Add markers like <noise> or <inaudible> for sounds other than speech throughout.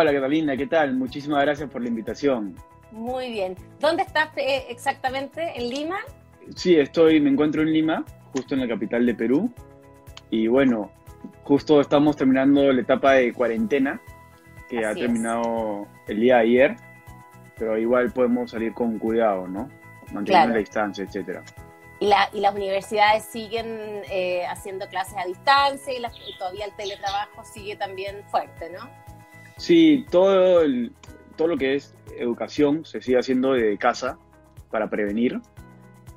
Hola Catalina, ¿qué tal? Muchísimas gracias por la invitación. Muy bien. ¿Dónde estás eh, exactamente? ¿En Lima? Sí, estoy, me encuentro en Lima, justo en la capital de Perú. Y bueno, justo estamos terminando la etapa de cuarentena, que ha terminado el día de ayer, pero igual podemos salir con cuidado, ¿no? Manteniendo la distancia, etcétera. Y, las universidades siguen eh, haciendo clases a distancia y, todavía el teletrabajo sigue también fuerte, ¿no? Sí, todo, todo lo que es educación se sigue haciendo de casa para prevenir.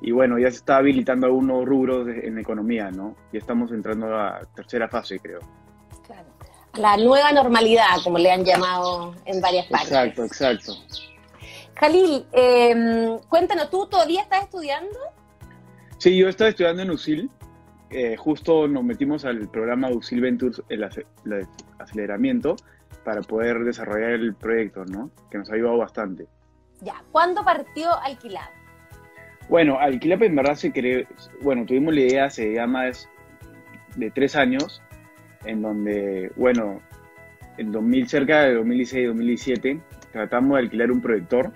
Y bueno, ya se está habilitando algunos rubros en economía, ¿no? Ya estamos entrando a la tercera fase, creo. Claro. La nueva normalidad, como le han llamado en varias partes. Exacto, exacto. Jalil, em, cuéntanos, ¿tú todavía estás estudiando? Sí, yo estaba estudiando en USIL. Eh, justo nos metimos al programa USIL Ventures, el, aceleramiento, para poder desarrollar el proyecto, ¿no? Que nos ha ayudado bastante. Ya, ¿cuándo partió Alquilab? Bueno, Alquilab en verdad se creó, bueno, tuvimos la idea hace ya más de tres años, en donde, bueno, en 2000, cerca de 2016-2017, tratamos de alquilar un proyector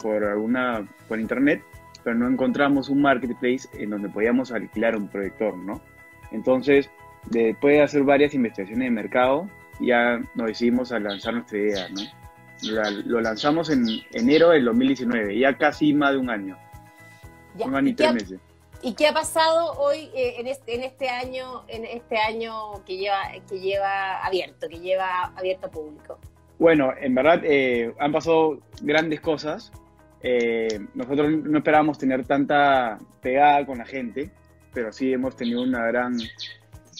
por alguna, por internet, pero no encontramos un marketplace en donde podíamos alquilar un proyector, ¿no? Entonces, después de hacer varias investigaciones de mercado, ya nos decidimos a lanzar nuestra idea, ¿no? lo lanzamos en enero del 2019, ya casi más de un año. un año y, tres meses. ¿Y qué ha pasado hoy eh, en, este, en, este, año, en este año que lleva, que lleva abierto, que lleva abierto público? Bueno, en verdad eh, han pasado grandes cosas. Eh, nosotros no esperábamos tener tanta pegada con la gente, pero sí hemos tenido una gran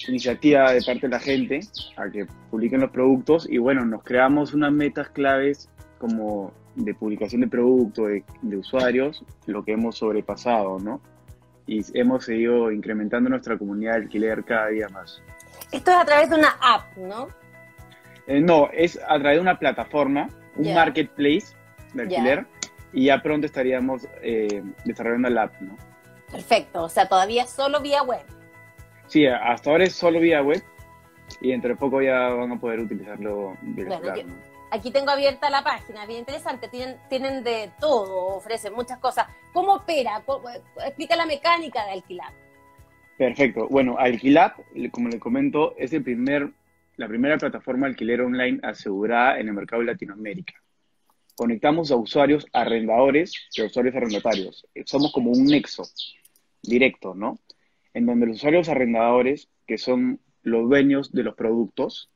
iniciativa de parte de la gente a que publiquen los productos y bueno, nos creamos unas metas claves como de publicación de productos, de, usuarios, lo que hemos sobrepasado, ¿no? Y hemos seguido incrementando nuestra comunidad de alquiler cada día más. Esto es a través de una app, ¿no? Eh, no, es a través de una plataforma, un marketplace de alquiler, y ya pronto estaríamos eh, desarrollando la app, ¿no? Perfecto, o sea, todavía solo vía web. Sí, hasta ahora es solo vía web y entre poco ya van a poder utilizarlo bueno, Aquí tengo abierta la página, bien interesante, tienen, tienen de todo, ofrecen muchas cosas. ¿Cómo opera? explica la mecánica de Alquilab. Perfecto. Bueno, Alquilab, como le comento, es el primer, la primera plataforma de alquiler online asegurada en el mercado de Latinoamérica. Conectamos a usuarios arrendadores y a usuarios arrendatarios. Somos como un nexo directo, ¿no? En donde los usuarios arrendadores, que son los dueños de los productos,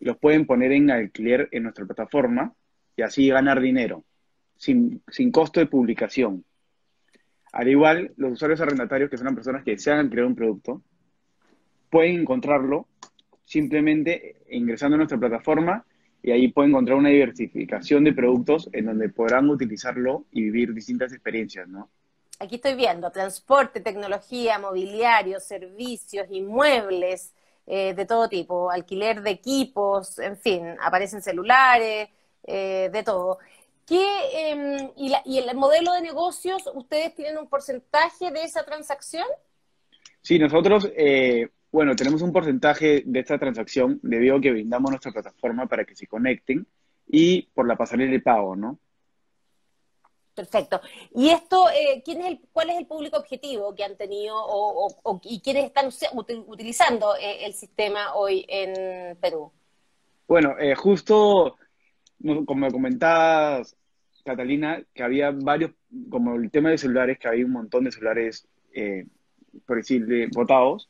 los pueden poner en alquiler en nuestra plataforma y así ganar dinero, sin, costo de publicación. Al igual, los usuarios arrendatarios, que son las personas que desean alquilar un producto, pueden encontrarlo simplemente ingresando a nuestra plataforma y ahí pueden encontrar una diversificación de productos en donde podrán utilizarlo y vivir distintas experiencias, ¿no? Aquí estoy viendo, transporte, tecnología, mobiliario, servicios, inmuebles eh, de todo tipo, alquiler de equipos, en fin, aparecen celulares, eh, de todo. ¿Qué, em, y, el modelo de negocios, ustedes tienen un porcentaje de esa transacción? Sí, nosotros, eh, bueno, tenemos un porcentaje de esta transacción debido a que brindamos nuestra plataforma para que se conecten y por la pasarela de pago, ¿no? Perfecto. ¿Y esto, eh, ¿quién es el, cuál es el público objetivo que han tenido o, y quiénes están utilizando eh, el sistema hoy en Perú? Bueno, eh, justo como comentabas, Catalina, que había varios, como el tema de celulares, que había un montón de celulares, por decir, votados,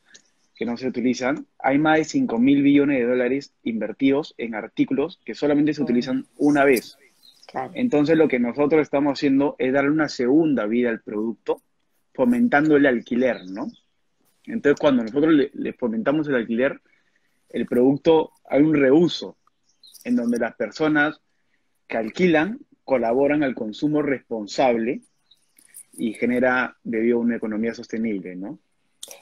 que no se utilizan. Hay más de 5 mil billones de dólares invertidos en artículos que solamente se utilizan una vez. Entonces lo que nosotros estamos haciendo es darle una segunda vida al producto, fomentando el alquiler, ¿no? Entonces cuando nosotros le, fomentamos el alquiler, el producto hay un reuso en donde las personas que alquilan colaboran al consumo responsable y genera debido a una economía sostenible, ¿no?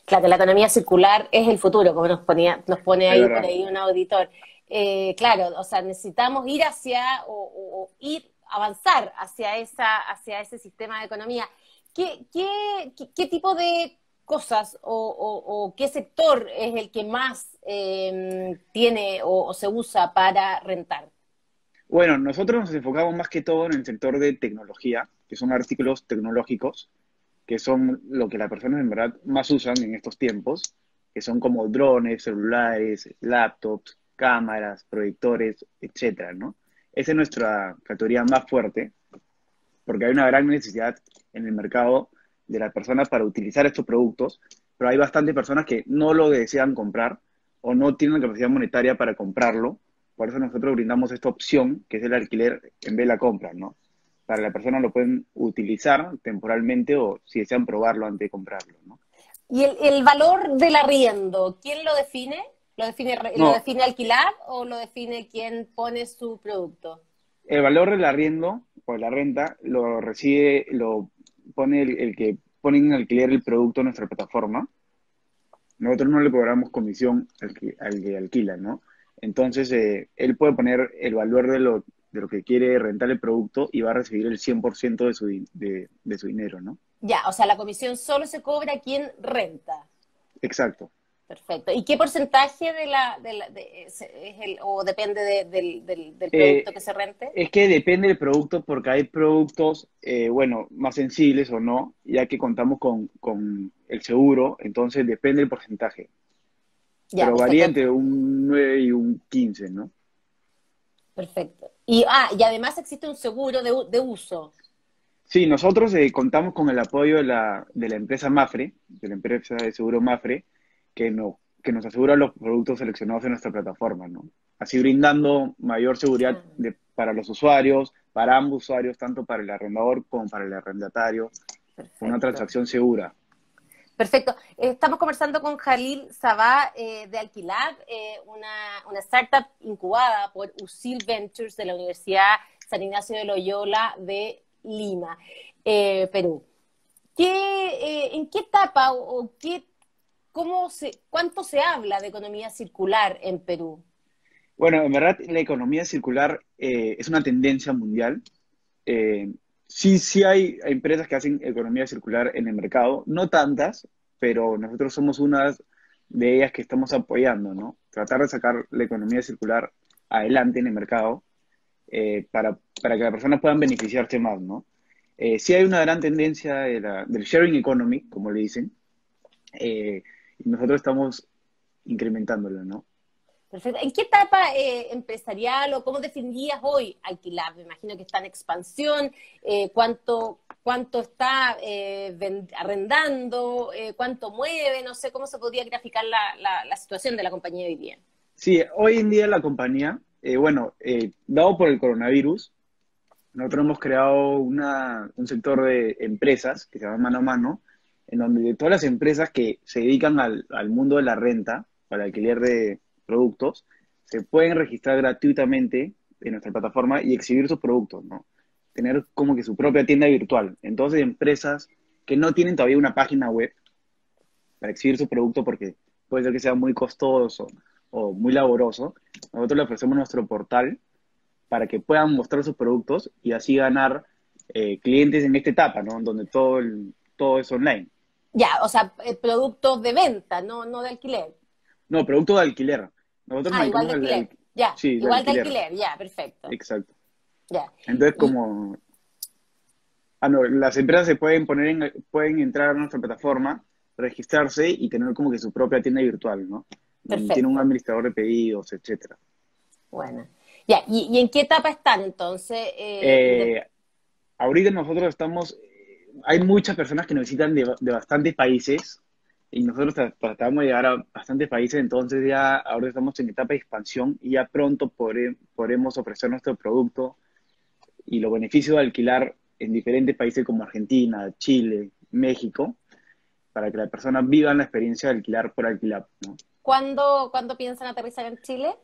Claro, la economía circular es el futuro, como nos ponía, nos pone ahí por ahí un auditor. Eh, claro, o sea, necesitamos ir hacia o, ir, avanzar hacia, esa, hacia ese sistema de economía. ¿Qué, qué, tipo de cosas o, qué sector es el que más em, tiene o, se usa para rentar? Bueno, nosotros nos enfocamos más que todo en el sector de tecnología, que son artículos tecnológicos, que son lo que las personas en verdad más usan en estos tiempos, que son como drones, celulares, laptops, cámaras, proyectores, etcétera, ¿no? Esa es nuestra categoría más fuerte, porque hay una gran necesidad en el mercado de las personas para utilizar estos productos, pero hay bastantes personas que no lo desean comprar o no tienen capacidad monetaria para comprarlo. Por eso nosotros brindamos esta opción, que es el alquiler en vez de la compra, ¿no? Para la persona lo pueden utilizar temporalmente o si desean probarlo antes de comprarlo. ¿Y el, valor del arriendo, quién lo define? ¿Lo define, ¿Lo define Alquilar o lo define quien pone su producto? El valor del arriendo o la renta lo recibe, lo pone el, que pone en alquiler el producto en nuestra plataforma. Nosotros no le cobramos comisión al que, al que alquila, ¿no? Entonces, eh, él puede poner el valor de lo, de lo que quiere rentar el producto y va a recibir el 100% de su, de, de su dinero, ¿no? Ya, o sea, la comisión solo se cobra a quien renta. Exacto. Perfecto. ¿Y qué porcentaje de la, de es el, o depende del, del, eh, producto que se rente? Es que depende del producto porque hay productos, eh, bueno, más sensibles o no, ya que contamos con, con el seguro, entonces depende del porcentaje. Pero varía entre un 9 y un 15, ¿no? Perfecto. Y, ah, y además existe un seguro de, de uso. Sí, nosotros eh, contamos con el apoyo de la, de la empresa Mafre, de la empresa de seguro Mafre, que, no, que nos asegura los productos seleccionados en nuestra plataforma, ¿no? Así brindando mayor seguridad de, para los usuarios, para ambos usuarios, tanto para el arrendador como para el arrendatario, una transacción segura. Perfecto. Estamos conversando con Jalil Sabá eh, de Alquilab, eh, una, una, startup incubada por USIL Ventures de la Universidad San Ignacio de Loyola de Lima, eh, Perú. ¿Qué, ¿En qué etapa o qué ¿Cómo se, ¿Cuánto se habla de economía circular en Perú? Bueno, en verdad la economía circular eh, es una tendencia mundial. Eh, sí, sí hay, empresas que hacen economía circular en el mercado, no tantas, pero nosotros somos una de ellas que estamos apoyando, ¿no? Tratar de sacar la economía circular adelante en el mercado eh, para, para, que las personas puedan beneficiarse más, ¿no? sí hay una gran tendencia del sharing economy, como le dicen, y nosotros estamos incrementándolo, ¿no? Perfecto. ¿En qué etapa eh, empresarial o cómo definirías hoy Alquilar? Me imagino que está en expansión. Eh, ¿cuánto, ¿Cuánto está eh, arrendando? ¿Cuánto mueve? No sé cómo se podría graficar la, la, situación de la compañía hoy día. Sí, hoy en día la compañía, bueno, dado por el coronavirus, nosotros hemos creado una, un sector de empresas que se llama Mano a Mano, en donde todas las empresas que se dedican al, mundo de la renta, para alquiler de productos, se pueden registrar gratuitamente en nuestra plataforma y exhibir sus productos, ¿no? Tener como que su propia tienda virtual. Entonces, empresas que no tienen todavía una página web para exhibir su producto porque puede ser que sea muy costoso o muy laboroso, nosotros le ofrecemos nuestro portal para que puedan mostrar sus productos y así ganar eh, clientes en esta etapa, ¿no? Donde todo, todo es online. Ya, o sea, eh, productos de venta, no, no de alquiler. No, productos de alquiler. Nosotros ah, igual de alquiler. ya, igual de alquiler. ya, perfecto. Exacto. Ya. Entonces, como... Ah, no, las empresas se pueden poner en, pueden entrar a nuestra plataforma, registrarse y tener como que su propia tienda virtual, ¿no? Perfecto. Tiene un administrador de pedidos, etcétera. Bueno. Ya, ¿y, en qué etapa están entonces? Eh, eh, ahorita nosotros estamos hay muchas personas que nos visitan de, bastantes países y nosotros tratamos de llegar a bastantes países, entonces ya ahora estamos en etapa de expansión y ya pronto podremos ofrecer nuestro producto y los beneficios de alquilar en diferentes países como Argentina, Chile, México, para que las personas vivan la experiencia de alquilar por alquilar. ¿no? ¿Cuándo, piensan aterrizar en Chile?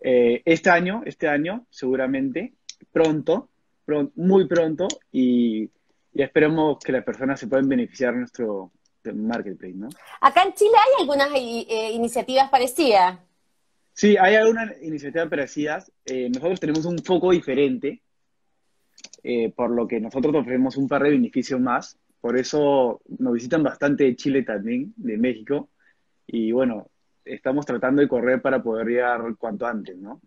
Eh, este año, este año, seguramente, pronto, pronto, muy pronto, y y esperemos que las personas se puedan beneficiar de nuestro marketplace, ¿no? Acá en Chile hay algunas eh, iniciativas parecidas. Sí, hay algunas iniciativas parecidas. Eh, nosotros tenemos un foco diferente, eh, por lo que nosotros ofrecemos un par de beneficios más. Por eso nos visitan bastante de Chile también, de México. Y bueno, estamos tratando de correr para poder llegar cuanto antes, ¿no?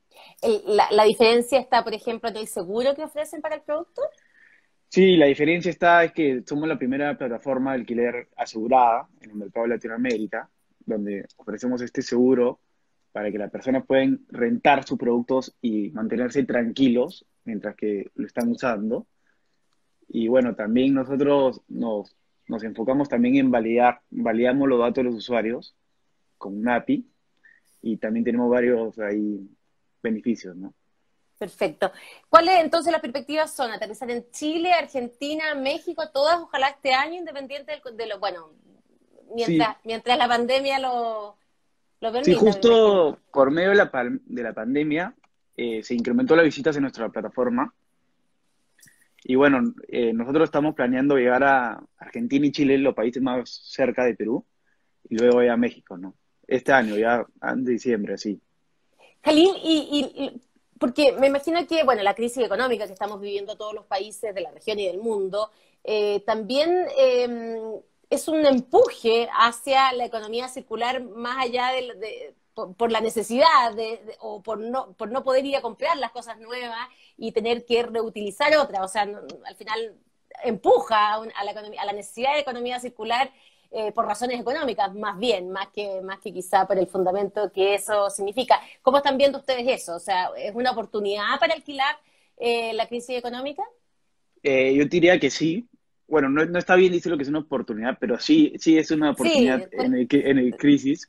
La, diferencia está, por ejemplo, en el seguro que ofrecen para el producto? Sí, la diferencia está es que somos la primera plataforma de alquiler asegurada en el mercado de Latinoamérica, donde ofrecemos este seguro para que las personas puedan rentar sus productos y mantenerse tranquilos mientras que lo están usando. Y bueno, también nosotros nos, nos enfocamos también en validar, validamos los datos de los usuarios con un API y también tenemos varios ahí beneficios, ¿no? Perfecto. ¿Cuáles entonces las perspectivas son? ¿Aterrizar en Chile, Argentina, México, todas, ojalá este año, independiente de lo, bueno, mientras, mientras la pandemia lo, lo permita? Sí, justo por medio de la, de la pandemia eh, se incrementó las visitas en nuestra plataforma. Y bueno, eh, nosotros estamos planeando llegar a Argentina y Chile, los países más cerca de Perú, y luego ya a México, ¿no? Este año, ya en diciembre, sí. Jalín, y, porque me imagino que, bueno, la crisis económica que estamos viviendo todos los países de la región y del mundo, eh, también em, es un empuje hacia la economía circular más allá de, por, la necesidad de, o por no, por no poder ir a comprar las cosas nuevas y tener que reutilizar otras. O sea, al final empuja a, la, economía, a la necesidad de economía circular eh, por razones económicas, más bien, más que, más que quizá por el fundamento que eso significa. ¿Cómo están viendo ustedes eso? O sea, ¿es una oportunidad para alquilar eh, la crisis económica? Eh, yo diría que sí. Bueno, no, está bien decir lo que es una oportunidad, pero sí, sí es una oportunidad en, el, en el crisis,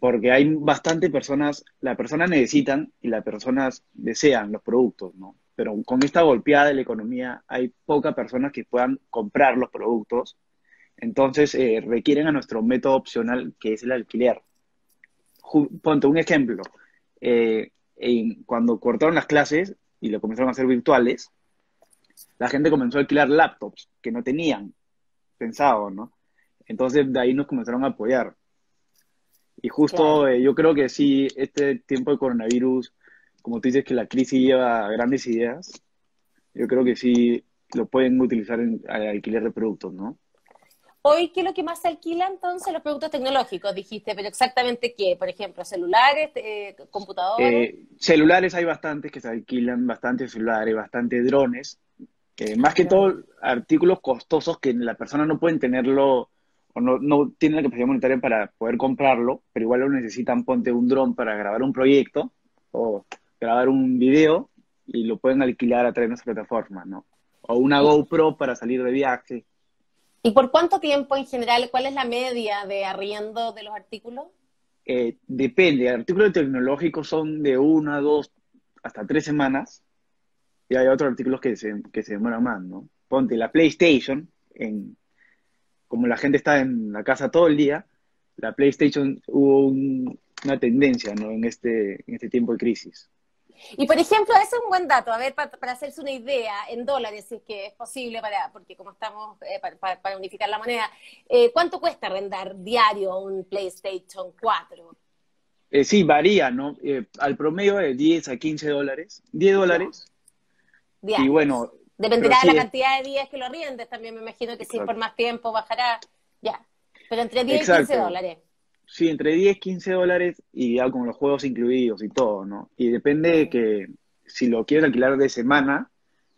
porque hay bastante personas, las personas necesitan y las personas desean los productos, ¿no? Pero con esta golpeada de la economía hay pocas personas que puedan comprar los productos entonces, eh, requieren a nuestro método opcional, que es el alquiler. ponte un ejemplo. Eh, cuando cortaron las clases y lo comenzaron a hacer virtuales, la gente comenzó a alquilar laptops que no tenían pensado, ¿no? Entonces, de ahí nos comenzaron a apoyar. Y justo eh, yo creo que sí, este tiempo de coronavirus, como tú dices que la crisis lleva grandes ideas, yo creo que sí lo pueden utilizar en alquiler de productos, ¿no? Hoy, ¿qué es lo que más se alquila entonces? Los productos tecnológicos, dijiste, pero exactamente qué, por ejemplo, celulares, eh, computadores. Eh, celulares hay bastantes que se alquilan, bastantes celulares, bastantes drones. Eh, más que todo, artículos costosos que la persona no pueden tenerlo o no, no tienen la capacidad monetaria para poder comprarlo, pero igual lo necesitan, ponte un dron para grabar un proyecto o grabar un video y lo pueden alquilar a través de nuestra plataforma, ¿no? O una GoPro para salir de viaje. ¿Y por cuánto tiempo en general? ¿Cuál es la media de arriendo de los artículos? Eh, depende. Artículos tecnológicos son de una, dos, hasta tres semanas. Y hay otros artículos que se, demoran más, ¿no? Ponte la PlayStation, en, como la gente está en la casa todo el día, la PlayStation hubo una tendencia, ¿no? En este, en este tiempo de crisis. Y por ejemplo, ese es un buen dato, a ver, para, hacerse una idea en dólares, si es que es posible, para, porque como estamos eh, para, unificar la moneda, eh, ¿cuánto cuesta arrendar diario un PlayStation 4? Eh, sí, varía, ¿no? al promedio de 10 a 15 dólares. 10 dólares. Y bueno. Dependerá de la cantidad de días que lo riendes, también me imagino que si por más tiempo bajará, ya. Pero entre 10 y 15 dólares. Sí, entre 10, 15 dólares y ya con los juegos incluidos y todo, ¿no? Y depende de que si lo quieres alquilar de semana,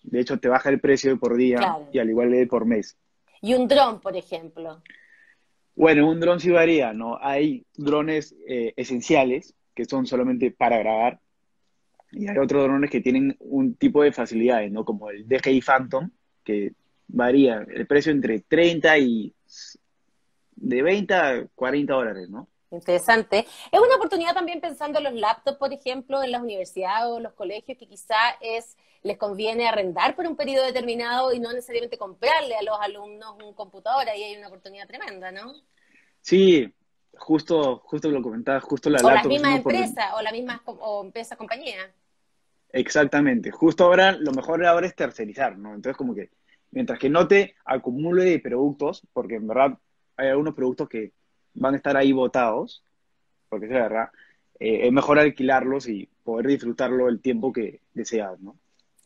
de hecho te baja el precio por día y al igual de por mes. ¿Y un dron, por ejemplo? Bueno, un dron sí varía, ¿no? Hay drones eh, esenciales que son solamente para grabar y hay otros drones que tienen un tipo de facilidades, ¿no? Como el DJI Phantom, que varía el precio entre 30 y de 20 a 40 dólares, ¿no? Interesante. Es una oportunidad también pensando en los laptops, por ejemplo, en las universidades o los colegios, que quizá es les conviene arrendar por un periodo determinado y no necesariamente comprarle a los alumnos un computador. Ahí hay una oportunidad tremenda, ¿no? Sí, justo, justo lo comentaba, justo la O las mismas empresas, o la misma o empresa, compañía. Exactamente. Justo ahora, lo mejor ahora es tercerizar, ¿no? Entonces, como que, mientras que no te acumule de productos, porque en verdad hay algunos productos que van a estar ahí botados, porque es verdad, eh, es mejor alquilarlos y poder disfrutarlo el tiempo que deseas, ¿no?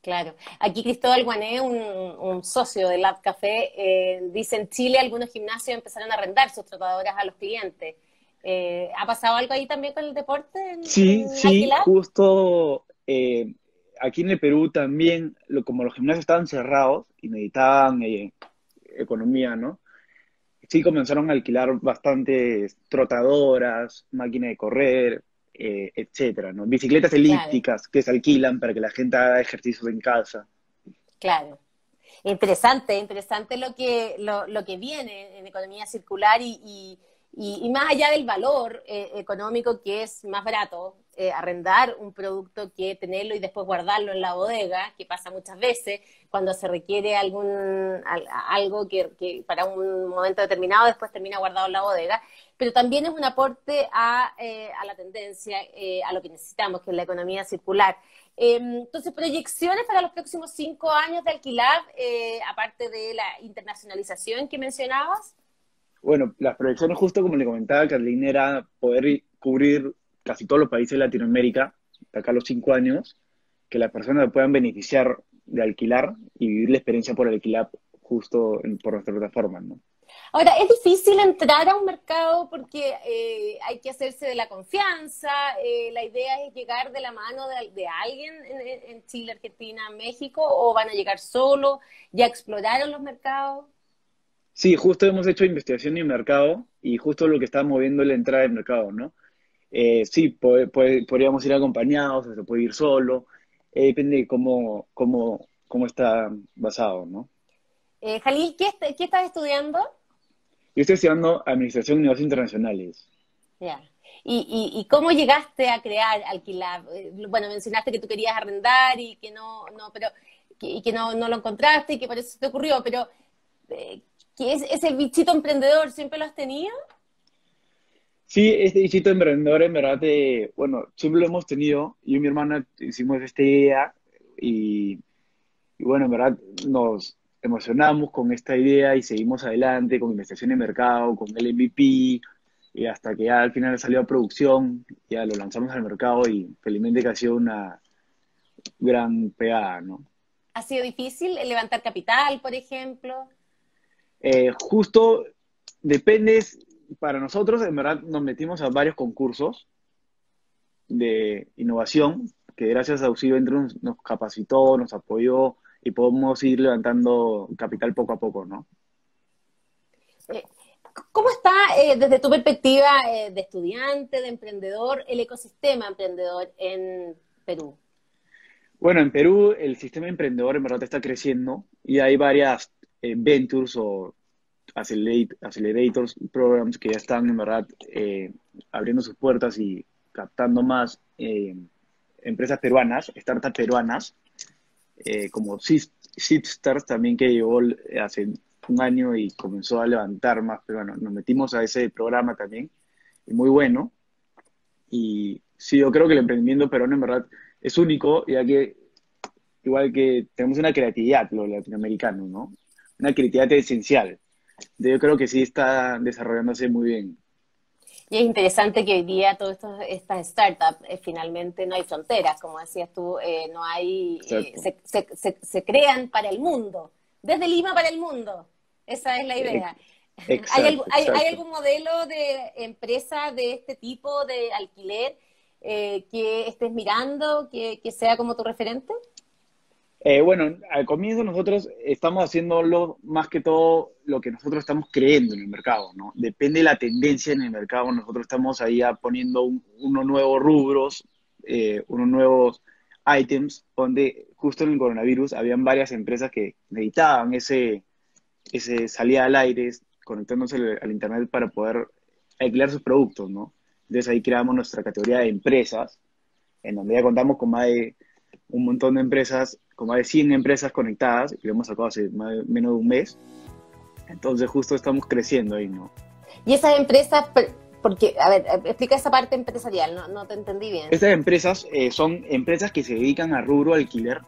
Claro. Aquí Cristóbal Guané, un, socio de Lab Café, eh, dice en Chile algunos gimnasios empezaron a arrendar sus tratadoras a los clientes. Eh, ¿Ha pasado algo ahí también con el deporte? sí, sí, justo eh, aquí en el Perú también, como los gimnasios estaban cerrados y necesitaban eh, economía, ¿no? Sí comenzaron a alquilar bastantes trotadoras, máquinas de correr, etcétera, ¿no? Bicicletas elípticas que se alquilan para que la gente haga ejercicios en casa. Claro. Interesante, interesante lo que, lo, lo que viene en economía circular y y, más allá del valor eh, económico, que es más barato eh, arrendar un producto que tenerlo y después guardarlo en la bodega, que pasa muchas veces cuando se requiere algún algo que, para un momento determinado después termina guardado en la bodega, pero también es un aporte a, eh, a la tendencia, a lo que necesitamos, que es la economía circular. Em, entonces, proyecciones para los próximos cinco años de alquilar, aparte de la internacionalización que mencionabas. Bueno, las proyecciones, justo como le comentaba Carlina, era poder cubrir casi todos los países de Latinoamérica, de acá a los cinco años, que las personas puedan beneficiar de alquilar y vivir la experiencia por alquilar justo por nuestra plataforma, ¿no? Ahora, es difícil entrar a un mercado porque eh, hay que hacerse de la confianza. Eh, la idea es llegar de la mano de, alguien en, en, Chile, Argentina, México, o van a llegar solo. ¿Ya exploraron los mercados? Sí, justo hemos hecho investigación en mercado y justo lo que está moviendo la entrada del mercado, ¿no? Eh, sí, podríamos ir acompañados, o se puede ir solo, eh, depende de cómo, cómo, cómo está basado, ¿no? Eh, Jalil, ¿qué, ¿qué, estás estudiando? Yo estoy estudiando Administración de Negocios Internacionales. Ya. ¿Y, y, cómo llegaste a crear Alquilar? Eh, bueno, mencionaste que tú querías arrendar y que no, no pero y que no, no lo encontraste y que por eso te ocurrió, pero ¿Qué es ese bichito emprendedor? ¿Siempre lo has tenido? Sí, este bichito emprendedor en verdad, bueno, siempre lo hemos tenido. Yo y mi hermana hicimos esta idea y, bueno, en verdad nos emocionamos con esta idea y seguimos adelante con investigación de mercado, con el MVP y hasta que ya al final salió a producción, ya lo lanzamos al mercado y felizmente que ha sido una gran pegada, ¿no? ¿Ha sido difícil levantar capital, por ejemplo? Eh, justo depende, para nosotros, en verdad, nos metimos a varios concursos de innovación, que gracias a UCI nos capacitó, nos apoyó y podemos ir levantando capital poco a poco, ¿no? Eh, ¿Cómo está, eh, desde tu perspectiva de estudiante, de emprendedor, el ecosistema emprendedor en Perú? Bueno, en Perú el sistema emprendedor en verdad está creciendo y hay varias eh, ventures o accelerators programs que ya están en verdad eh, abriendo sus puertas y captando más eh, empresas peruanas, startups peruanas, como Seedstars también que llegó hace un año y comenzó a levantar más peruanos. Nos metimos a ese programa también, y muy bueno. Y sí, yo creo que el emprendimiento peruano en verdad es único, ya que igual que tenemos una creatividad, los latinoamericanos, ¿no? una creatividad esencial. Yo creo que sí está desarrollándose muy bien. Y es interesante que hoy día todas estas startups eh, finalmente no hay fronteras, como decías tú, eh, no hay, eh, se, crean para el mundo, desde Lima para el mundo. Esa es la idea. <laughs> ¿Hay, ¿Hay, algún modelo de empresa de este tipo de alquiler que estés mirando, que, que sea como tu referente? Eh, bueno, al comienzo nosotros estamos haciéndolo más que todo lo que nosotros estamos creyendo en el mercado, ¿no? Depende de la tendencia en el mercado, nosotros estamos ahí poniendo unos nuevos rubros, eh, unos nuevos items, donde justo en el coronavirus habían varias empresas que necesitaban ese, ese salida al aire, conectándose al, internet para poder alquilar sus productos, ¿no? Entonces ahí creamos nuestra categoría de empresas, en donde ya contamos con más de un montón de empresas, con más de 100 empresas conectadas, y lo hemos sacado hace menos de un mes. Entonces justo estamos creciendo ahí, ¿no? Y esas empresas, porque, a ver, explica esa parte empresarial, no, no te entendí bien. Estas empresas eh, son empresas que se dedican a rubro alquiler.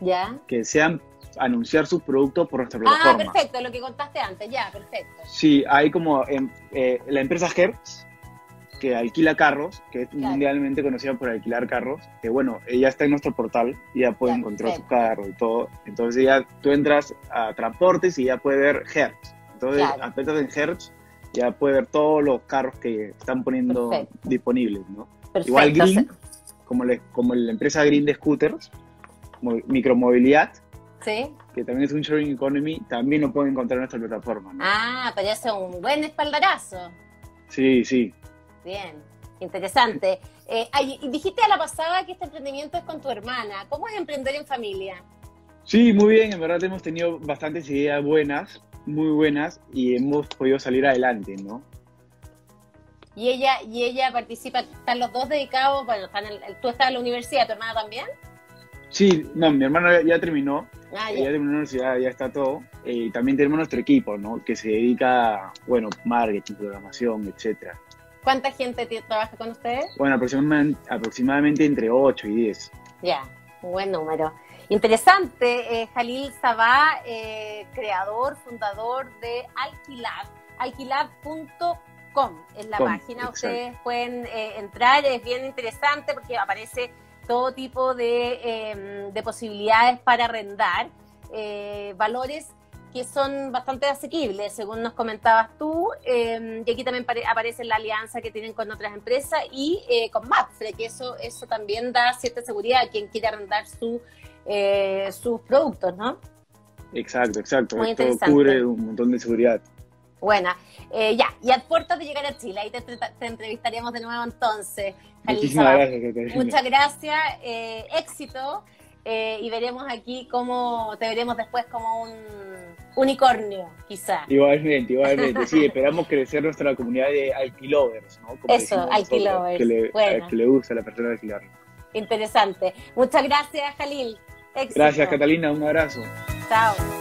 Ya. Que sean anunciar sus productos por nuestra plataforma. Ah, perfecto, lo que contaste antes, ya, perfecto. Sí, hay como em, eh, la empresa Hertz, que alquila carros, que es mundialmente conocida por alquilar carros, que bueno, ella está en nuestro portal y ya puede encontrar su carro y todo. Entonces ya tú entras a transportes y ya puede ver Hertz. Entonces apretas en Hertz ya puede ver todos los carros que están poniendo Perfecto. disponibles, ¿no? Perfecto. Igual Green, como, le- como la empresa Green de scooters, mo- micromovilidad, Sí. que también es un sharing economy, también lo pueden encontrar en nuestra plataforma, ¿no? Ah, pero eso es un buen espaldarazo. Sí, sí. Bien, interesante. Eh, dijiste a la pasada que este emprendimiento es con tu hermana. ¿Cómo es emprender en familia? Sí, muy bien, en verdad hemos tenido bastantes ideas buenas, muy buenas, y hemos podido salir adelante, ¿no? Y ella, y ella participa, están los dos dedicados, bueno, están en- tú estás en la universidad, ¿tu hermana también? Sí, no, mi hermano ya, ya terminó, Ah, ya ya. terminó la universidad, ya está todo, eh, y también tenemos nuestro equipo, ¿no? Que se dedica, bueno, marketing, programación, etcétera. ¿Cuánta gente trabaja con ustedes? Bueno, aproximadamente, aproximadamente entre 8 y 10. Ya, un buen número. Interesante, eh, Jalil Sabá, eh, creador, fundador de Alquilab, alquilab.com es la Com, página, exacto. ustedes pueden eh, entrar, es bien interesante porque aparece todo tipo de, eh, de posibilidades para arrendar, valores que son bastante asequibles, según nos comentabas tú, eh, y aquí también pare- aparece la alianza que tienen con otras empresas y eh, con Mapfre, que eso, eso también da cierta seguridad a quien quiera arrendar su, eh, sus productos, ¿no? Exacto, exacto. Muy Esto cubre un montón de seguridad. Buena. Eh, ya, y a puertas de llegar a Chile, ahí te, te- entrevistaremos de nuevo entonces. Muchísimas gracias, Catalina. Muchas gracias, eh, éxito, eh, y veremos aquí cómo, te veremos después como un unicornio, quizá. Igualmente, igualmente. Sí, <laughs> esperamos crecer nuestra comunidad de alquilovers, ¿no? Como Eso, alquilovers. Que le, Bueno. que le gusta a la persona alquilar. Interesante. Muchas gracias, Jalil. Éxito. Gracias, Catalina. Un abrazo. Chao.